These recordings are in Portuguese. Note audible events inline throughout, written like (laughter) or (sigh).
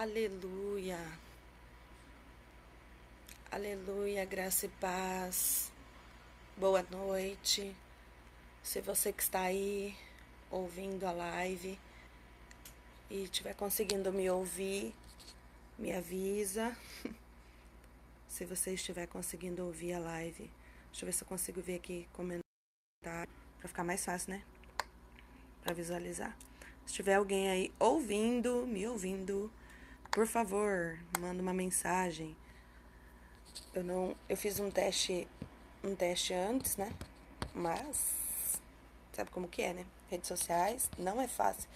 Aleluia. Aleluia, graça e paz. Boa noite. Se você que está aí ouvindo a live e estiver conseguindo me ouvir, me avisa. (laughs) Se você estiver conseguindo ouvir a live, deixa eu ver se eu consigo ver aqui comentar para ficar mais fácil, né? Para visualizar. Se tiver alguém aí ouvindo, me ouvindo, por favor, manda uma mensagem. Eu não, eu fiz um teste, um teste antes, né? Mas sabe como que é, né? Redes sociais não é fácil.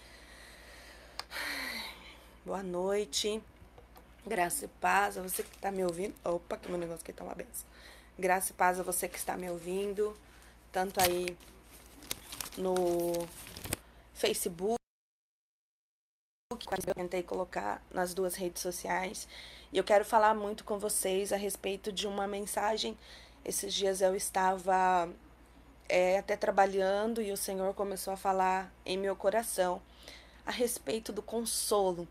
Boa noite. Graça e paz a você que está me ouvindo. Opa, que meu negócio aqui tá uma benção. Graça e paz a você que está me ouvindo, tanto aí no Facebook que eu tentei colocar nas duas redes sociais. E eu quero falar muito com vocês a respeito de uma mensagem. Esses dias eu estava é, até trabalhando e o Senhor começou a falar em meu coração a respeito do consolo.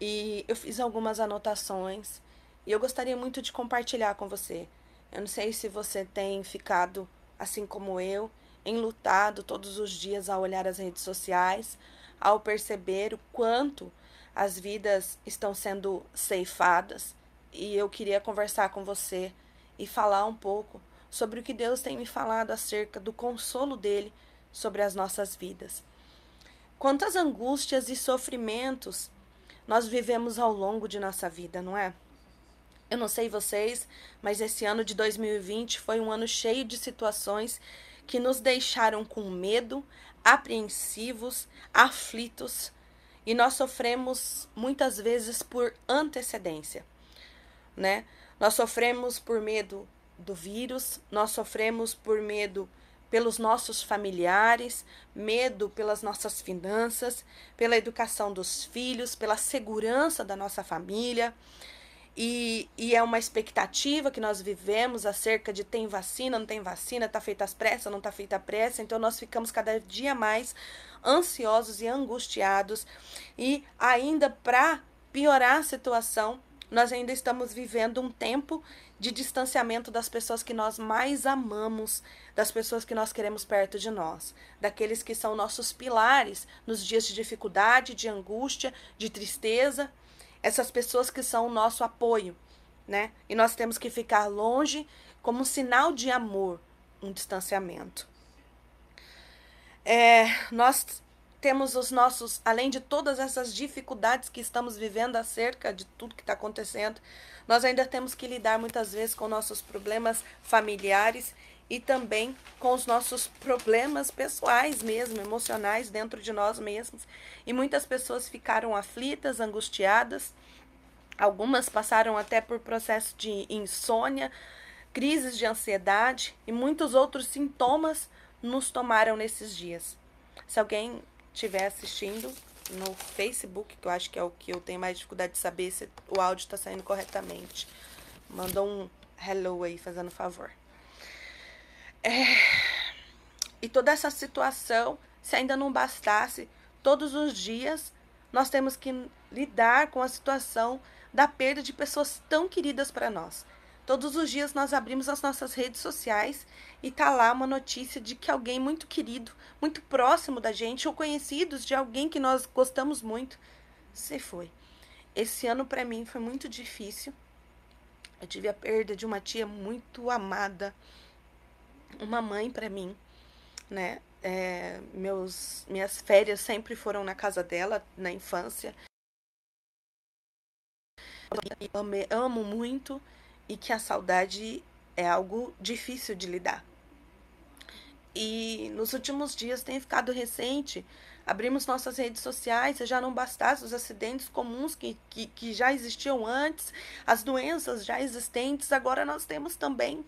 E eu fiz algumas anotações e eu gostaria muito de compartilhar com você. Eu não sei se você tem ficado assim como eu, enlutado todos os dias ao olhar as redes sociais, ao perceber o quanto as vidas estão sendo ceifadas. E eu queria conversar com você e falar um pouco sobre o que Deus tem me falado acerca do consolo dele sobre as nossas vidas. Quantas angústias e sofrimentos nós vivemos ao longo de nossa vida, não é? Eu não sei vocês, mas esse ano de 2020 foi um ano cheio de situações que nos deixaram com medo, apreensivos, aflitos, e nós sofremos muitas vezes por antecedência, né? Nós sofremos por medo do vírus, nós sofremos por medo pelos nossos familiares, medo pelas nossas finanças, pela educação dos filhos, pela segurança da nossa família. E, e é uma expectativa que nós vivemos acerca de tem vacina, não tem vacina, tá feita as pressas, não tá feita a pressa. Então nós ficamos cada dia mais ansiosos e angustiados. E ainda para piorar a situação, nós ainda estamos vivendo um tempo de distanciamento das pessoas que nós mais amamos, das pessoas que nós queremos perto de nós, daqueles que são nossos pilares nos dias de dificuldade, de angústia, de tristeza essas pessoas que são o nosso apoio, né? E nós temos que ficar longe como um sinal de amor, um distanciamento. É, nós temos os nossos, além de todas essas dificuldades que estamos vivendo acerca de tudo que está acontecendo, nós ainda temos que lidar muitas vezes com nossos problemas familiares e também com os nossos problemas pessoais mesmo, emocionais dentro de nós mesmos. E muitas pessoas ficaram aflitas, angustiadas. Algumas passaram até por processo de insônia, crises de ansiedade e muitos outros sintomas nos tomaram nesses dias. Se alguém estiver assistindo no Facebook, que eu acho que é o que eu tenho mais dificuldade de saber se o áudio está saindo corretamente, manda um hello aí, fazendo favor. É... E toda essa situação, se ainda não bastasse, todos os dias nós temos que lidar com a situação da perda de pessoas tão queridas para nós. Todos os dias nós abrimos as nossas redes sociais e tá lá uma notícia de que alguém muito querido, muito próximo da gente, ou conhecidos de alguém que nós gostamos muito, se foi. Esse ano para mim foi muito difícil. Eu tive a perda de uma tia muito amada, uma mãe para mim, né? É, meus, minhas férias sempre foram na casa dela na infância. Ame, amo muito e que a saudade é algo difícil de lidar. E nos últimos dias tem ficado recente, abrimos nossas redes sociais, já não bastasse os acidentes comuns que, que, que já existiam antes, as doenças já existentes, agora nós temos também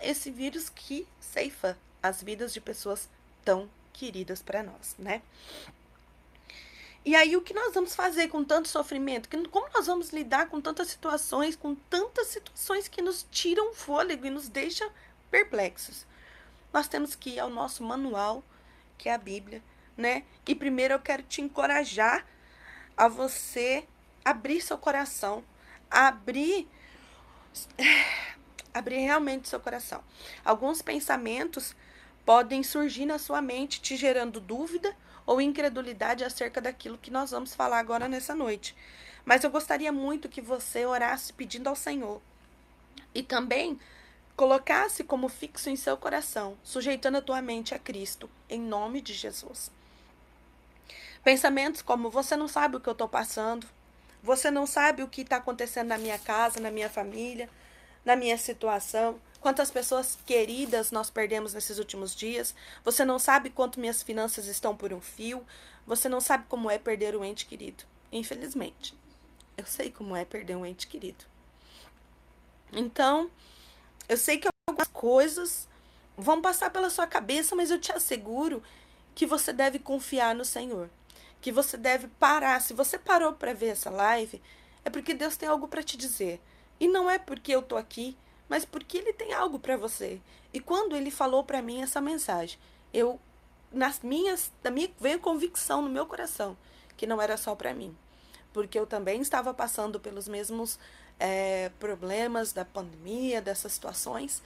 esse vírus que ceifa as vidas de pessoas tão queridas para nós, né? E aí o que nós vamos fazer com tanto sofrimento? Como nós vamos lidar com tantas situações, com tantas situações que nos tiram fôlego e nos deixam perplexos? Nós temos que ir ao nosso manual, que é a Bíblia, né? E primeiro eu quero te encorajar a você abrir seu coração, abrir abrir realmente seu coração. Alguns pensamentos podem surgir na sua mente, te gerando dúvida ou incredulidade acerca daquilo que nós vamos falar agora nessa noite. Mas eu gostaria muito que você orasse pedindo ao Senhor e também colocasse como fixo em seu coração, sujeitando a tua mente a Cristo, em nome de Jesus. Pensamentos como: você não sabe o que eu estou passando, você não sabe o que está acontecendo na minha casa, na minha família, na minha situação, quantas pessoas queridas nós perdemos nesses últimos dias, você não sabe quanto minhas finanças estão por um fio, você não sabe como é perder um ente querido. Infelizmente, eu sei como é perder um ente querido. Então, eu sei que algumas coisas vão passar pela sua cabeça, mas eu te asseguro que você deve confiar no Senhor que você deve parar. Se você parou para ver essa live, é porque Deus tem algo para te dizer. E não é porque eu tô aqui, mas porque ele tem algo para você. E quando ele falou para mim essa mensagem, eu nas minhas, da minha veio convicção no meu coração que não era só para mim, porque eu também estava passando pelos mesmos é, problemas da pandemia, dessas situações,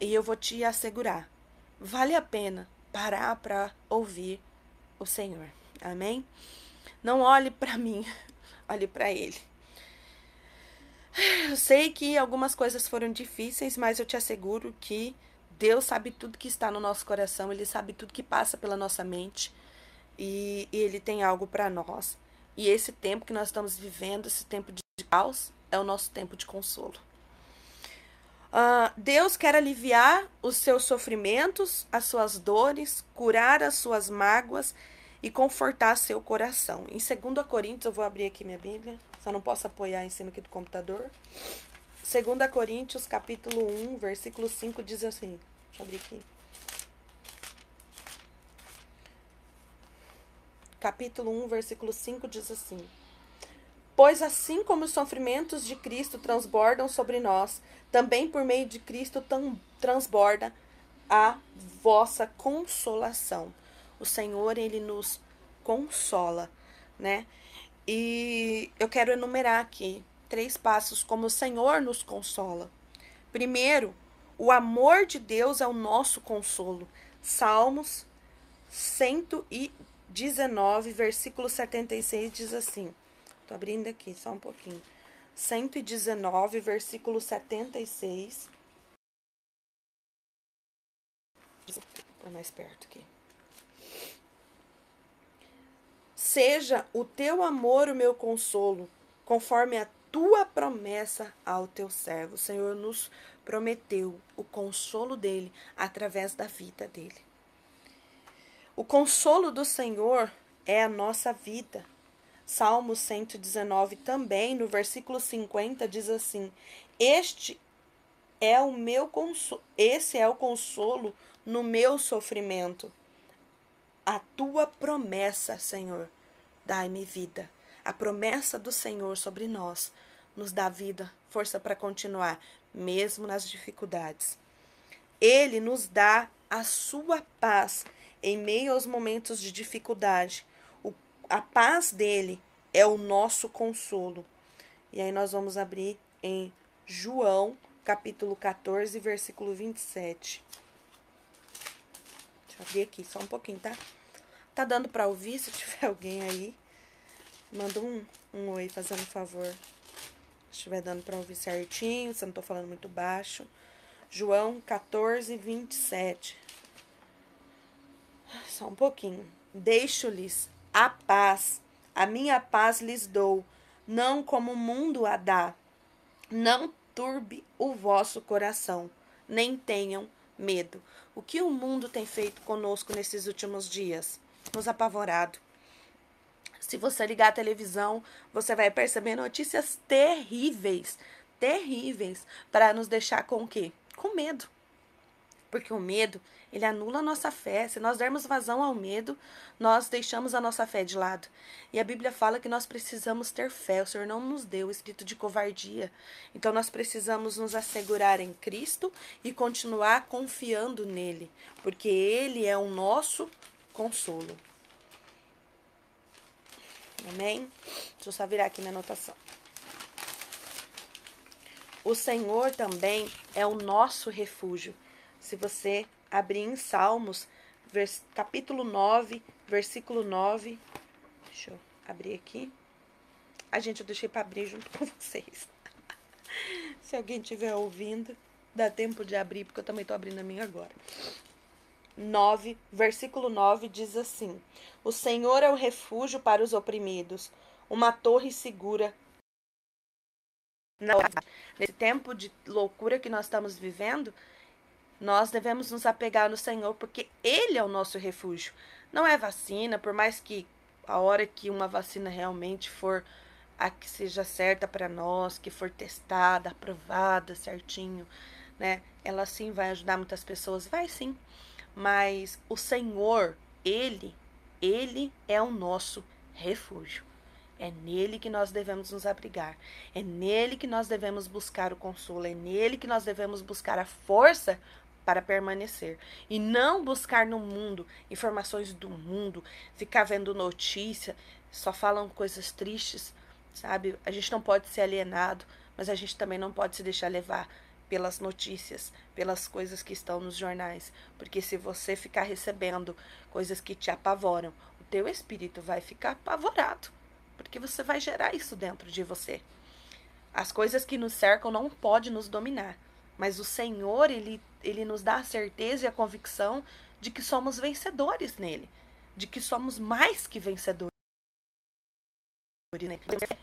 e eu vou te assegurar, vale a pena parar para ouvir o Senhor. Amém? Não olhe para mim, (laughs) olhe para Ele. Eu sei que algumas coisas foram difíceis, mas eu te asseguro que Deus sabe tudo que está no nosso coração, Ele sabe tudo que passa pela nossa mente e, e Ele tem algo para nós. E esse tempo que nós estamos vivendo, esse tempo de caos, é o nosso tempo de consolo. Uh, Deus quer aliviar os seus sofrimentos, as suas dores, curar as suas mágoas e confortar seu coração. Em 2 Coríntios, eu vou abrir aqui minha Bíblia, só não posso apoiar em cima aqui do computador. 2 Coríntios, capítulo 1, versículo 5, diz assim. Deixa eu abrir aqui. Capítulo 1, versículo 5 diz assim: Pois assim como os sofrimentos de Cristo transbordam sobre nós, também por meio de Cristo transborda a vossa consolação o Senhor ele nos consola, né? E eu quero enumerar aqui três passos como o Senhor nos consola. Primeiro, o amor de Deus é o nosso consolo. Salmos 119, versículo 76 diz assim. Tô abrindo aqui só um pouquinho. 119, versículo 76. Vou mais perto aqui. Seja o teu amor o meu consolo, conforme a tua promessa ao teu servo. O Senhor nos prometeu o consolo dele através da vida dele. O consolo do Senhor é a nossa vida. Salmo 119 também, no versículo 50, diz assim: Este é o meu consolo, esse é o consolo no meu sofrimento. A tua promessa, Senhor, dai-me vida. A promessa do Senhor sobre nós nos dá vida, força para continuar, mesmo nas dificuldades. Ele nos dá a sua paz em meio aos momentos de dificuldade. O, a paz dele é o nosso consolo. E aí nós vamos abrir em João, capítulo 14, versículo 27. Deixa eu abrir aqui só um pouquinho, tá? Tá dando para ouvir? Se tiver (laughs) alguém aí, manda um, um oi fazendo favor. Se estiver dando para ouvir certinho, se eu não tô falando muito baixo. João 14, 27. Só um pouquinho. Deixo-lhes a paz, a minha paz lhes dou, não como o mundo a dá. Não turbe o vosso coração, nem tenham medo. O que o mundo tem feito conosco nesses últimos dias? Nos apavorado. Se você ligar a televisão, você vai perceber notícias terríveis, terríveis, para nos deixar com o quê? Com medo. Porque o medo, ele anula a nossa fé. Se nós dermos vazão ao medo, nós deixamos a nossa fé de lado. E a Bíblia fala que nós precisamos ter fé. O Senhor não nos deu o espírito de covardia. Então nós precisamos nos assegurar em Cristo e continuar confiando nele, porque ele é o nosso consolo. Amém? Deixa eu só virar aqui na anotação. O Senhor também é o nosso refúgio. Se você abrir em Salmos, capítulo 9, versículo 9. Deixa eu abrir aqui. A gente, eu deixei para abrir junto com (laughs) vocês. Se alguém estiver ouvindo, dá tempo de abrir, porque eu também estou abrindo a minha agora. 9, versículo 9 diz assim: O Senhor é o refúgio para os oprimidos, uma torre segura Nesse tempo de loucura que nós estamos vivendo, nós devemos nos apegar no Senhor, porque Ele é o nosso refúgio. Não é vacina, por mais que a hora que uma vacina realmente for a que seja certa para nós, que for testada, aprovada certinho, né? Ela sim vai ajudar muitas pessoas, vai sim. Mas o Senhor, Ele, Ele é o nosso refúgio. É nele que nós devemos nos abrigar. É nele que nós devemos buscar o consolo. É nele que nós devemos buscar a força para permanecer. E não buscar no mundo informações do mundo, ficar vendo notícia, só falam coisas tristes, sabe? A gente não pode ser alienado, mas a gente também não pode se deixar levar pelas notícias, pelas coisas que estão nos jornais, porque se você ficar recebendo coisas que te apavoram, o teu espírito vai ficar apavorado porque você vai gerar isso dentro de você. As coisas que nos cercam não podem nos dominar, mas o Senhor, ele, ele nos dá a certeza e a convicção de que somos vencedores nele, de que somos mais que vencedores.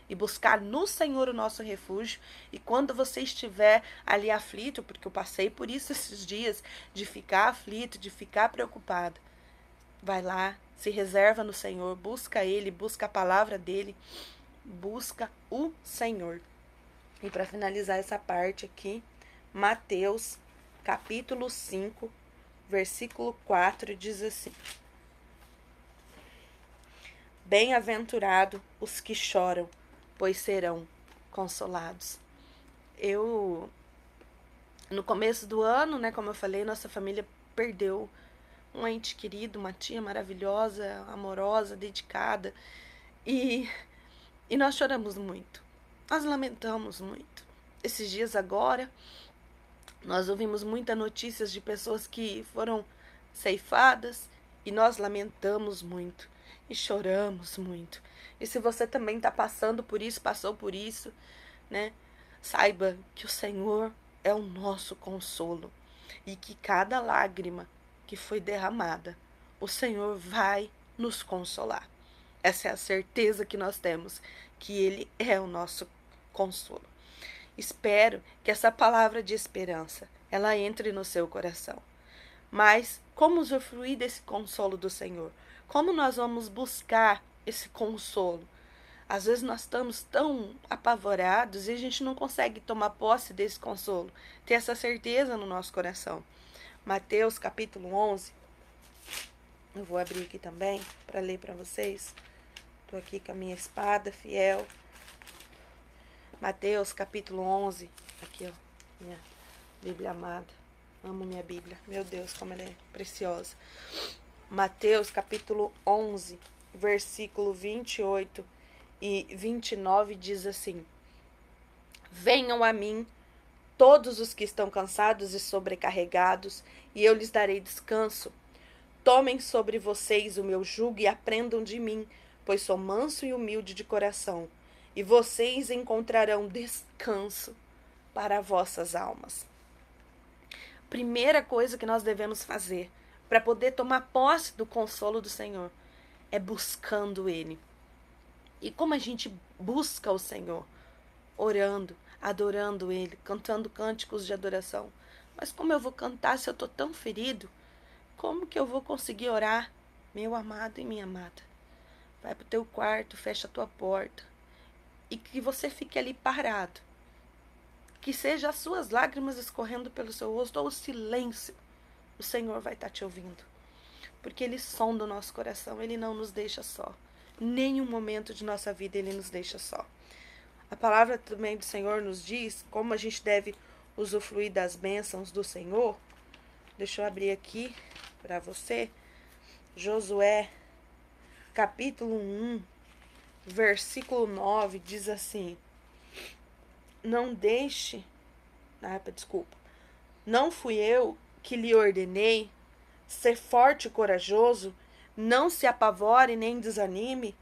E buscar no Senhor o nosso refúgio. E quando você estiver ali aflito, porque eu passei por isso (laughs) esses dias, de ficar aflito, de ficar preocupado, vai lá, se reserva no Senhor, busca Ele, busca a palavra dele, busca o Senhor. E para finalizar essa parte aqui, Mateus capítulo 5, versículo 4 diz assim: Bem-aventurado os que choram, pois serão consolados. Eu no começo do ano, né, como eu falei, nossa família perdeu um ente querido, uma tia maravilhosa, amorosa, dedicada. E, e nós choramos muito. Nós lamentamos muito. Esses dias agora, nós ouvimos muitas notícias de pessoas que foram ceifadas e nós lamentamos muito e choramos muito. E se você também está passando por isso, passou por isso, né? Saiba que o Senhor é o nosso consolo e que cada lágrima que foi derramada, o Senhor vai nos consolar. Essa é a certeza que nós temos, que Ele é o nosso consolo. Espero que essa palavra de esperança ela entre no seu coração. Mas como usufruir desse consolo do Senhor? Como nós vamos buscar esse consolo? Às vezes nós estamos tão apavorados e a gente não consegue tomar posse desse consolo, ter essa certeza no nosso coração. Mateus capítulo 11. Eu vou abrir aqui também para ler para vocês. Estou aqui com a minha espada fiel. Mateus capítulo 11. Aqui, ó. Minha Bíblia amada. Amo minha Bíblia. Meu Deus, como ela é preciosa. Mateus capítulo 11, versículo 28 e 29 diz assim: Venham a mim todos os que estão cansados e sobrecarregados, e eu lhes darei descanso. Tomem sobre vocês o meu jugo e aprendam de mim, pois sou manso e humilde de coração, e vocês encontrarão descanso para vossas almas. Primeira coisa que nós devemos fazer para poder tomar posse do consolo do Senhor é buscando Ele. E como a gente busca o Senhor? Orando, adorando Ele, cantando cânticos de adoração. Mas como eu vou cantar se eu estou tão ferido? Como que eu vou conseguir orar, meu amado e minha amada? Vai para o teu quarto, fecha a tua porta e que você fique ali parado. Que seja as suas lágrimas escorrendo pelo seu rosto ou o silêncio. O Senhor vai estar tá te ouvindo. Porque Ele sonda o nosso coração, Ele não nos deixa só. Nenhum momento de nossa vida Ele nos deixa só. A palavra também do Senhor nos diz como a gente deve usufruir das bênçãos do Senhor. Deixa eu abrir aqui para você. Josué, capítulo 1, versículo 9 diz assim: Não deixe. Ah, desculpa. Não fui eu que lhe ordenei ser forte e corajoso, não se apavore nem desanime,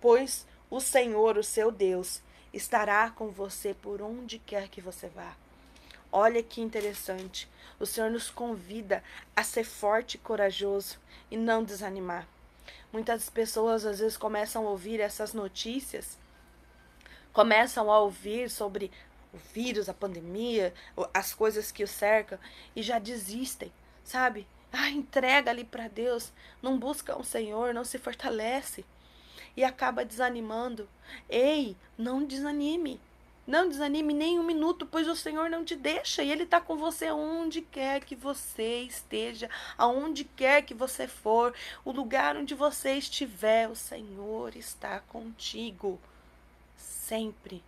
pois o Senhor, o seu Deus, estará com você por onde quer que você vá. Olha que interessante. O Senhor nos convida a ser forte e corajoso e não desanimar. Muitas pessoas às vezes começam a ouvir essas notícias, começam a ouvir sobre o vírus, a pandemia, as coisas que o cercam e já desistem, sabe? Ah, entrega ali para Deus, não busca o um Senhor, não se fortalece e acaba desanimando. Ei, não desanime. Não desanime nem um minuto, pois o Senhor não te deixa e Ele está com você onde quer que você esteja, aonde quer que você for, o lugar onde você estiver, o Senhor está contigo, sempre.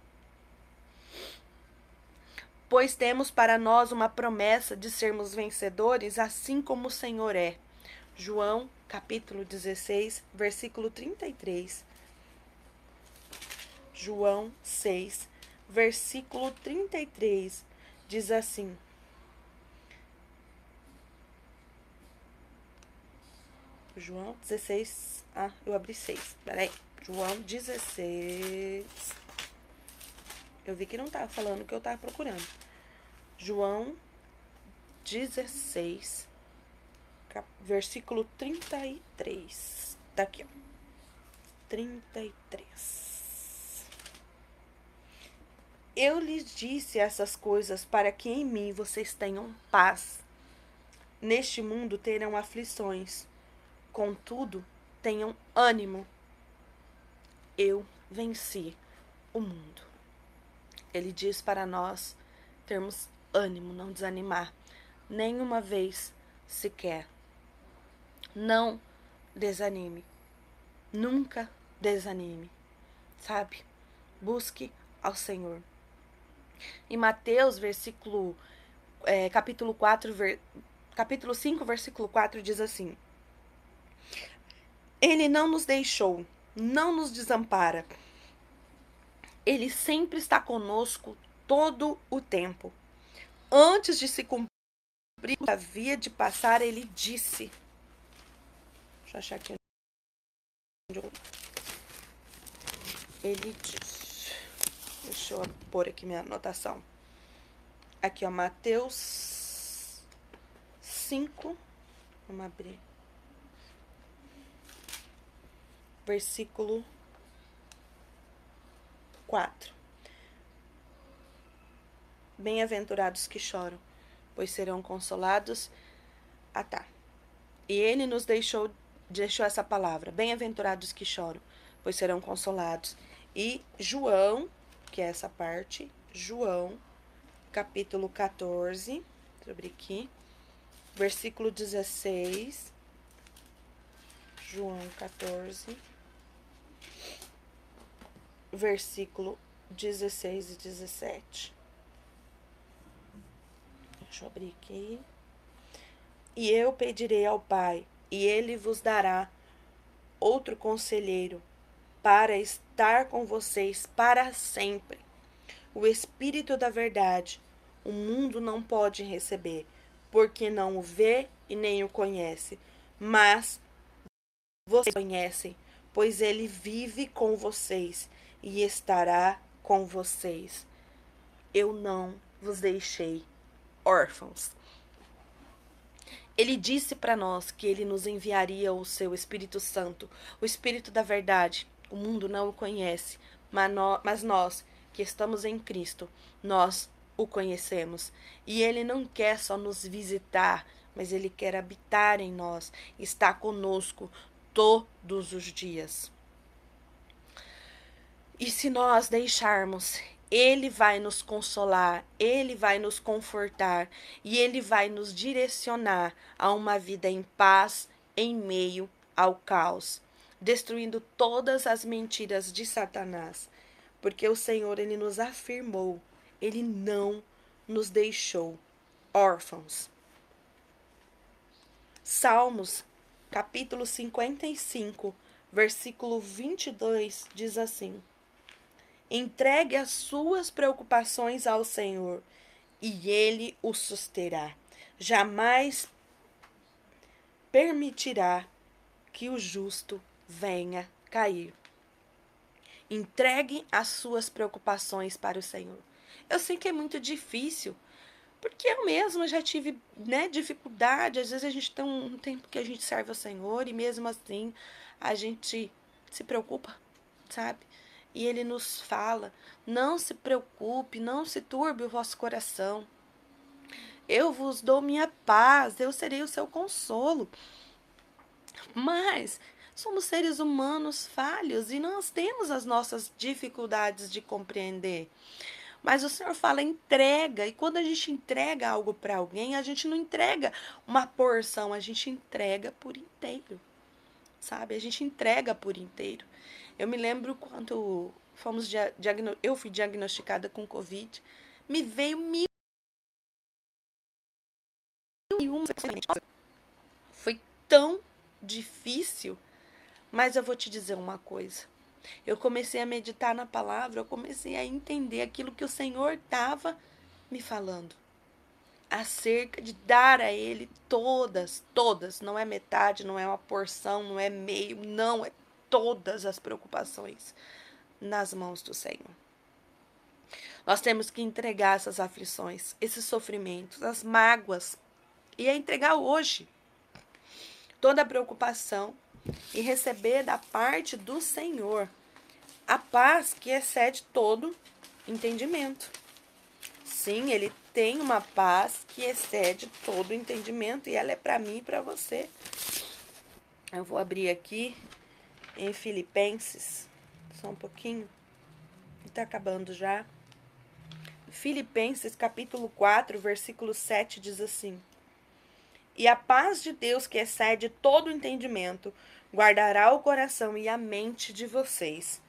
Pois temos para nós uma promessa de sermos vencedores, assim como o Senhor é. João, capítulo 16, versículo 33. João 6, versículo 33, diz assim: João 16. Ah, eu abri 6. Peraí. João 16. Eu vi que não tava falando o que eu tava procurando. João 16, versículo 33. Tá aqui, ó. 33. Eu lhes disse essas coisas para que em mim vocês tenham paz. Neste mundo terão aflições, contudo, tenham ânimo. Eu venci o mundo. Ele diz para nós termos ânimo, não desanimar, nenhuma vez sequer. Não desanime. Nunca desanime. Sabe? Busque ao Senhor. Em Mateus, versículo, é, capítulo 4, ver, capítulo 5, versículo 4, diz assim: Ele não nos deixou, não nos desampara. Ele sempre está conosco todo o tempo. Antes de se cumprir a via de passar, ele disse. Deixa eu achar aqui. Ele disse. Deixa eu pôr aqui minha anotação. Aqui, ó, Mateus 5. Vamos abrir. Versículo 4. Bem-aventurados que choram, pois serão consolados. Ah, tá. E ele nos deixou, deixou essa palavra. Bem-aventurados que choram, pois serão consolados. E João que é essa parte, João, capítulo 14, sobre aqui, versículo 16. João 14, versículo 16 e 17. Deixa eu abrir aqui. E eu pedirei ao Pai, e ele vos dará outro conselheiro para estar com vocês para sempre. O Espírito da Verdade, o mundo não pode receber, porque não o vê e nem o conhece, mas vocês conhecem, pois ele vive com vocês e estará com vocês. Eu não vos deixei órfãos. Ele disse para nós que ele nos enviaria o seu Espírito Santo, o Espírito da Verdade, o mundo não o conhece, mas nós, que estamos em Cristo, nós o conhecemos. E ele não quer só nos visitar, mas ele quer habitar em nós, estar conosco todos os dias. E se nós deixarmos, ele vai nos consolar, ele vai nos confortar e ele vai nos direcionar a uma vida em paz em meio ao caos destruindo todas as mentiras de Satanás, porque o Senhor ele nos afirmou, ele não nos deixou órfãos. Salmos, capítulo 55, versículo 22 diz assim: Entregue as suas preocupações ao Senhor e ele o susterá. Jamais permitirá que o justo venha cair. Entregue as suas preocupações para o Senhor. Eu sei que é muito difícil, porque eu mesma já tive né, dificuldade. Às vezes a gente tem um tempo que a gente serve ao Senhor e mesmo assim a gente se preocupa, sabe? E ele nos fala: não se preocupe, não se turbe o vosso coração. Eu vos dou minha paz, eu serei o seu consolo. Mas somos seres humanos falhos e nós temos as nossas dificuldades de compreender. Mas o Senhor fala entrega, e quando a gente entrega algo para alguém, a gente não entrega uma porção, a gente entrega por inteiro. Sabe? A gente entrega por inteiro. Eu me lembro quando fomos diagno eu fui diagnosticada com Covid, me veio mil e uma foi tão difícil, mas eu vou te dizer uma coisa. Eu comecei a meditar na palavra, eu comecei a entender aquilo que o Senhor estava me falando. Acerca de dar a Ele todas, todas, não é metade, não é uma porção, não é meio, não, é todas as preocupações nas mãos do Senhor. Nós temos que entregar essas aflições, esses sofrimentos, as mágoas, e é entregar hoje toda a preocupação e receber da parte do Senhor a paz que excede todo entendimento. Sim, ele tem uma paz que excede todo entendimento e ela é para mim e para você. Eu vou abrir aqui em Filipenses, só um pouquinho, está acabando já. Filipenses capítulo 4, versículo 7 diz assim: E a paz de Deus que excede todo entendimento guardará o coração e a mente de vocês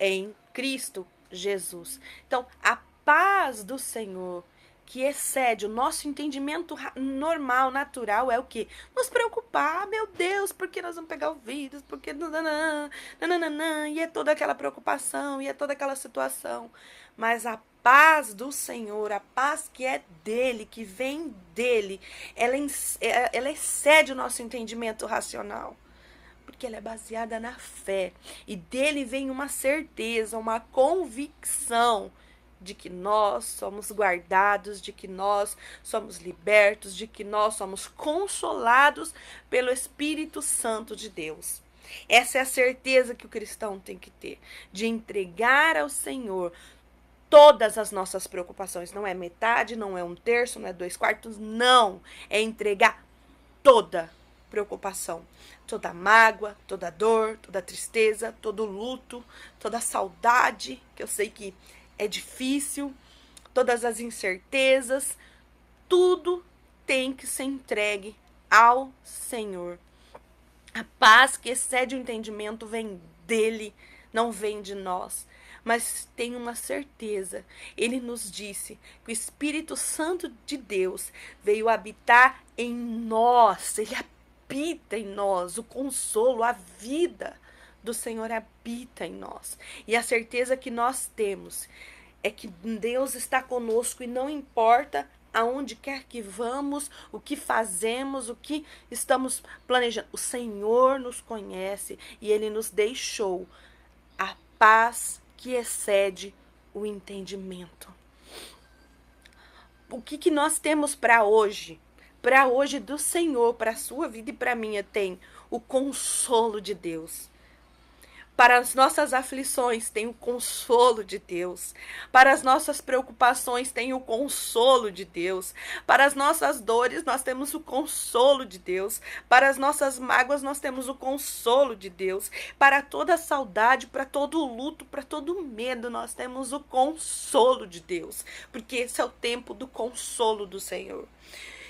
em Cristo Jesus. Então, a paz do Senhor que excede o nosso entendimento normal, natural, é o que? Nos preocupar, meu Deus, porque nós vamos pegar o vírus, porque nananã, e é toda aquela preocupação, e é toda aquela situação. Mas a paz do Senhor, a paz que é dele, que vem dele, ela, é, ela excede o nosso entendimento racional. Porque ela é baseada na fé. E dele vem uma certeza, uma convicção de que nós somos guardados, de que nós somos libertos, de que nós somos consolados pelo Espírito Santo de Deus. Essa é a certeza que o cristão tem que ter, de entregar ao Senhor todas as nossas preocupações. Não é metade, não é um terço, não é dois quartos, não. É entregar toda preocupação, toda mágoa, toda dor, toda tristeza, todo luto, toda saudade, que eu sei que é difícil, todas as incertezas, tudo tem que ser entregue ao Senhor. A paz que excede o entendimento vem dele, não vem de nós. Mas tem uma certeza, ele nos disse que o Espírito Santo de Deus veio habitar em nós, ele habita em nós, o consolo, a vida do Senhor habita em nós. E a certeza que nós temos é que Deus está conosco e não importa aonde quer que vamos, o que fazemos, o que estamos planejando. O Senhor nos conhece e ele nos deixou a paz que excede o entendimento. O que, que nós temos para hoje? Para hoje do Senhor, para a sua vida e para a minha, tem o consolo de Deus para as nossas aflições tem o consolo de Deus. Para as nossas preocupações tem o consolo de Deus. Para as nossas dores nós temos o consolo de Deus. Para as nossas mágoas nós temos o consolo de Deus. Para toda saudade, para todo luto, para todo medo nós temos o consolo de Deus. Porque esse é o tempo do consolo do Senhor.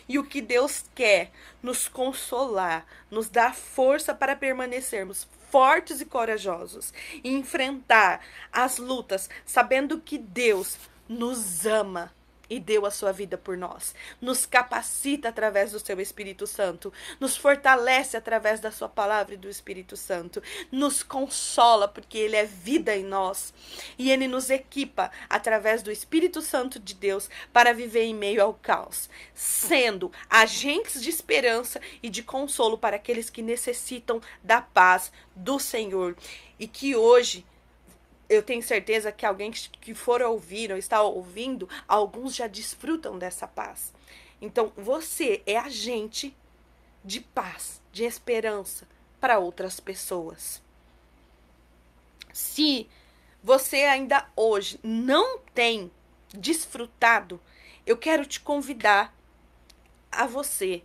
E o que Deus quer nos consolar, nos dar força para permanecermos fortes e corajosos e enfrentar as lutas, sabendo que Deus nos ama e deu a sua vida por nós. Nos capacita através do seu Espírito Santo, nos fortalece através da sua palavra e do Espírito Santo, nos consola porque ele é vida em nós. E ele nos equipa através do Espírito Santo de Deus para viver em meio ao caos, sendo agentes de esperança e de consolo para aqueles que necessitam da paz do Senhor. E que hoje eu tenho certeza que alguém que for ouvir ou está ouvindo, alguns já desfrutam dessa paz. Então, você é agente de paz, de esperança para outras pessoas. Se você ainda hoje não tem desfrutado, eu quero te convidar a você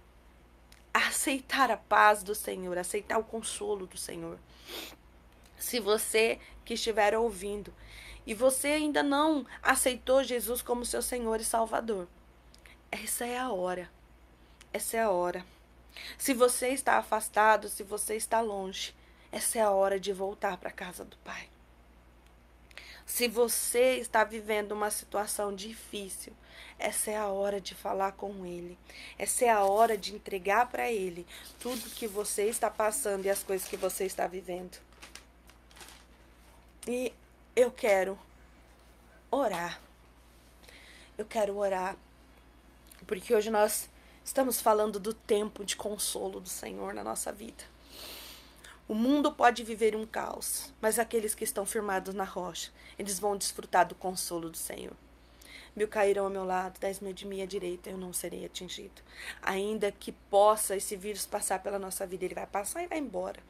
aceitar a paz do Senhor, aceitar o consolo do Senhor. Se você que estiver ouvindo e você ainda não aceitou Jesus como seu Senhor e Salvador, essa é a hora. Essa é a hora. Se você está afastado, se você está longe, essa é a hora de voltar para a casa do Pai. Se você está vivendo uma situação difícil, essa é a hora de falar com Ele. Essa é a hora de entregar para Ele tudo que você está passando e as coisas que você está vivendo. E eu quero orar. Eu quero orar. Porque hoje nós estamos falando do tempo de consolo do Senhor na nossa vida. O mundo pode viver um caos, mas aqueles que estão firmados na rocha, eles vão desfrutar do consolo do Senhor. Mil cairão ao meu lado, dez mil de minha direita, eu não serei atingido. Ainda que possa esse vírus passar pela nossa vida, ele vai passar e vai embora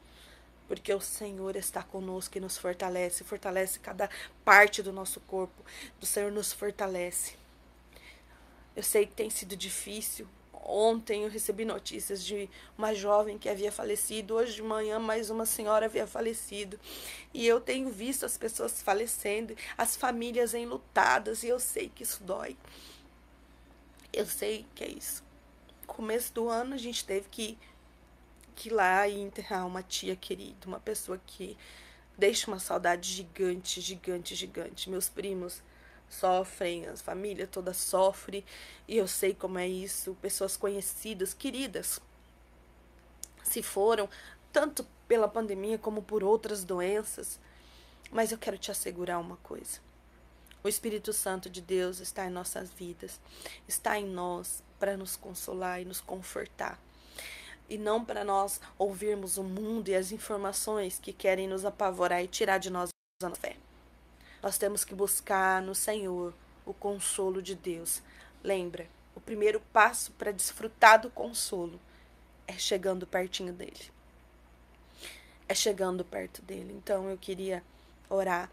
porque o Senhor está conosco e nos fortalece, fortalece cada parte do nosso corpo. O Senhor nos fortalece. Eu sei que tem sido difícil. Ontem eu recebi notícias de uma jovem que havia falecido. Hoje de manhã, mais uma senhora havia falecido. E eu tenho visto as pessoas falecendo, as famílias enlutadas, e eu sei que isso dói. Eu sei que é isso. Começo do ano a gente teve que que ir lá e enterrar uma tia querida, uma pessoa que deixa uma saudade gigante, gigante, gigante. Meus primos sofrem, a família toda sofre, e eu sei como é isso. Pessoas conhecidas, queridas, se foram, tanto pela pandemia como por outras doenças. Mas eu quero te assegurar uma coisa. O Espírito Santo de Deus está em nossas vidas, está em nós para nos consolar e nos confortar e não para nós ouvirmos o mundo e as informações que querem nos apavorar e tirar de nós a fé. Nós temos que buscar no Senhor o consolo de Deus. Lembra, o primeiro passo para desfrutar do consolo é chegando pertinho dele. É chegando perto dele. Então eu queria orar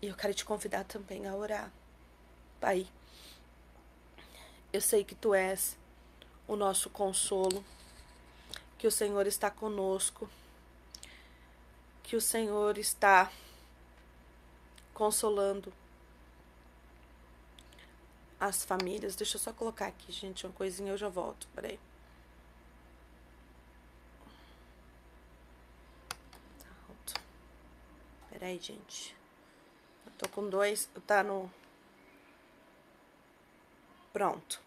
e eu quero te convidar também a orar. Pai, eu sei que tu és o nosso consolo que o Senhor está conosco, que o Senhor está consolando as famílias. Deixa eu só colocar aqui, gente, uma coisinha, eu já volto. Peraí. Tá. Peraí, gente. Eu tô com dois, tá no. Pronto.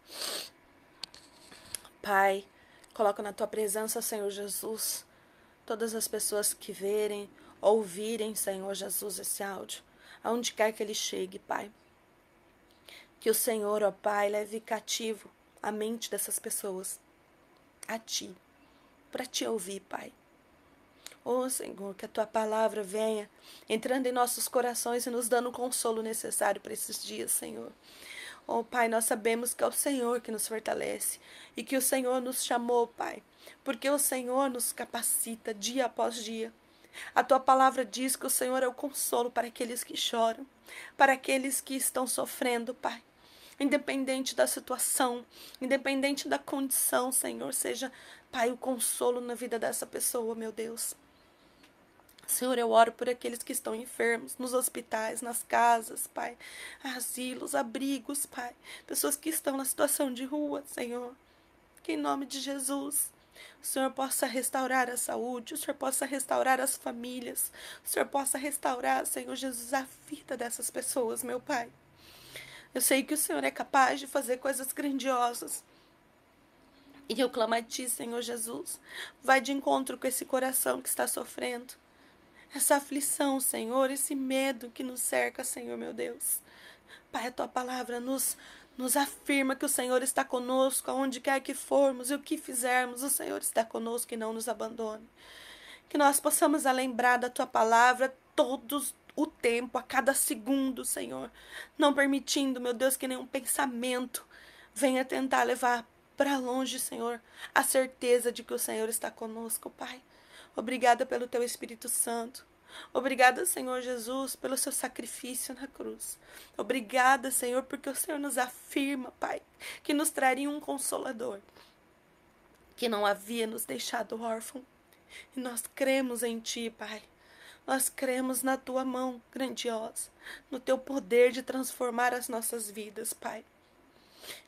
Pai, Coloca na tua presença, Senhor Jesus, todas as pessoas que verem, ouvirem, Senhor Jesus, esse áudio, aonde quer que ele chegue, Pai. Que o Senhor, ó Pai, leve cativo a mente dessas pessoas a Ti, para Te ouvir, Pai. Ó oh, Senhor, que a Tua palavra venha entrando em nossos corações e nos dando o consolo necessário para esses dias, Senhor. Oh, Pai, nós sabemos que é o Senhor que nos fortalece e que o Senhor nos chamou, Pai, porque o Senhor nos capacita dia após dia. A tua palavra diz que o Senhor é o consolo para aqueles que choram, para aqueles que estão sofrendo, Pai. Independente da situação, independente da condição, Senhor, seja, Pai, o consolo na vida dessa pessoa, meu Deus. Senhor, eu oro por aqueles que estão enfermos, nos hospitais, nas casas, Pai, asilos, abrigos, Pai, pessoas que estão na situação de rua, Senhor. Que em nome de Jesus, o Senhor possa restaurar a saúde, o Senhor possa restaurar as famílias, o Senhor possa restaurar, Senhor Jesus, a vida dessas pessoas, meu Pai. Eu sei que o Senhor é capaz de fazer coisas grandiosas. E eu clamo a Ti, Senhor Jesus. Vai de encontro com esse coração que está sofrendo. Essa aflição, Senhor, esse medo que nos cerca, Senhor meu Deus. Pai, a Tua palavra nos, nos afirma que o Senhor está conosco, aonde quer que formos e o que fizermos, o Senhor está conosco e não nos abandone. Que nós possamos lembrar da Tua palavra todos o tempo, a cada segundo, Senhor. Não permitindo, meu Deus, que nenhum pensamento venha tentar levar para longe, Senhor, a certeza de que o Senhor está conosco, Pai. Obrigada pelo teu Espírito Santo. Obrigada, Senhor Jesus, pelo seu sacrifício na cruz. Obrigada, Senhor, porque o Senhor nos afirma, Pai, que nos traria um consolador, que não havia nos deixado órfão. E nós cremos em Ti, Pai. Nós cremos na Tua mão grandiosa, no Teu poder de transformar as nossas vidas, Pai.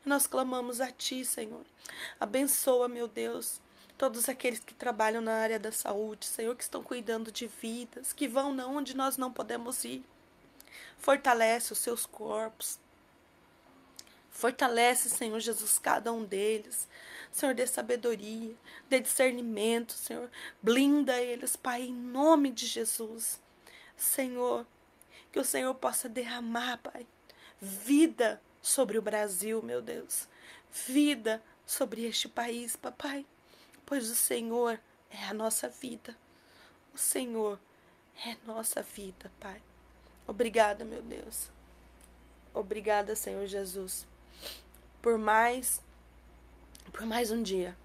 Nós clamamos a Ti, Senhor. Abençoa, meu Deus, todos aqueles que trabalham na área da saúde, Senhor, que estão cuidando de vidas, que vão onde nós não podemos ir. Fortalece os seus corpos. Fortalece, Senhor Jesus, cada um deles. Senhor, dê sabedoria, dê discernimento, Senhor. Blinda eles, Pai, em nome de Jesus. Senhor, que o Senhor possa derramar, Pai, vida sobre o Brasil, meu Deus. Vida sobre este país, papai. Pois o Senhor é a nossa vida. O Senhor é nossa vida, Pai. Obrigada, meu Deus. Obrigada, Senhor Jesus, por mais por mais um dia.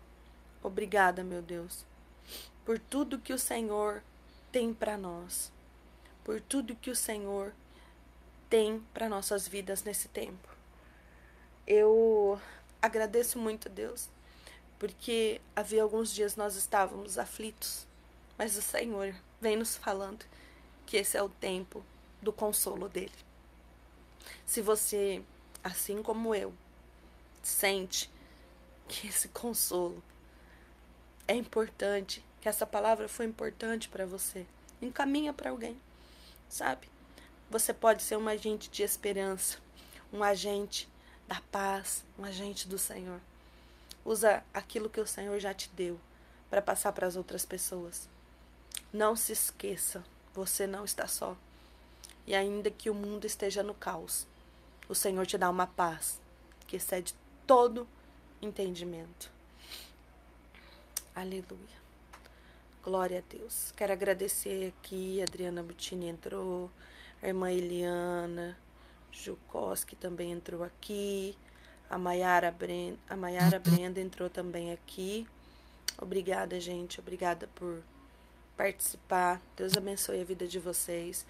Obrigada, meu Deus, por tudo que o Senhor tem para nós. Por tudo que o Senhor tem para nossas vidas nesse tempo eu agradeço muito a Deus, porque havia alguns dias nós estávamos aflitos, mas o Senhor vem nos falando que esse é o tempo do consolo dele. Se você, assim como eu, sente que esse consolo é importante, que essa palavra foi importante para você, encaminha para alguém, sabe? Você pode ser um agente de esperança, um agente da paz, um agente do Senhor. Usa aquilo que o Senhor já te deu para passar para as outras pessoas. Não se esqueça, você não está só. E ainda que o mundo esteja no caos, o Senhor te dá uma paz que excede todo entendimento. Aleluia. Glória a Deus. Quero agradecer aqui, Adriana Butini entrou, a irmã Eliana, Jukoski também entrou aqui. A Mayara Brenda, a Mayara Brenda entrou também aqui. Obrigada, gente. Obrigada por participar. Deus abençoe a vida de vocês.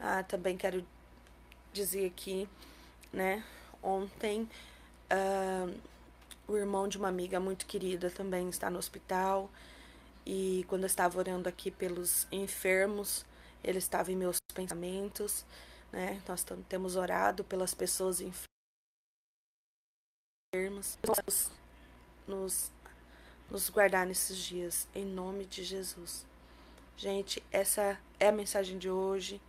Ah, também quero dizer aqui, né? Ontem, uh, o irmão de uma amiga muito querida também está no hospital. E quando eu estava orando aqui pelos enfermos, ele estava em meus pensamentos. Né? Nós temos orado pelas pessoas enfermas. Nos, nos guardar nesses dias, em nome de Jesus. Gente, essa é a mensagem de hoje.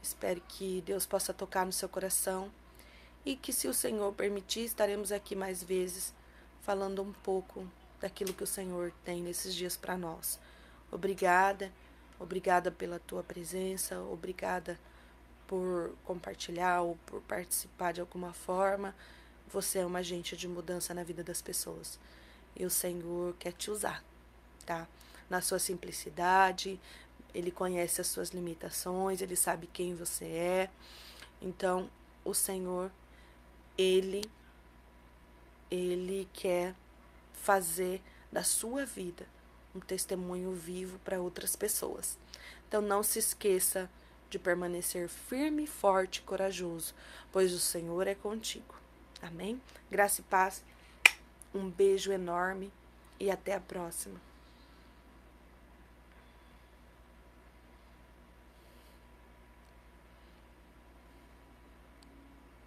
Espero que Deus possa tocar no seu coração e que, se o Senhor permitir, estaremos aqui mais vezes falando um pouco daquilo que o Senhor tem nesses dias para nós. Obrigada, obrigada pela tua presença, obrigada por compartilhar ou por participar de alguma forma, você é um agente de mudança na vida das pessoas. E o Senhor quer te usar, tá? Na sua simplicidade, ele conhece as suas limitações, ele sabe quem você é. Então, o Senhor, ele ele quer fazer da sua vida um testemunho vivo para outras pessoas. Então, não se esqueça de permanecer firme, forte e corajoso, pois o Senhor é contigo. Amém? Graça e paz. Um beijo enorme e até a próxima.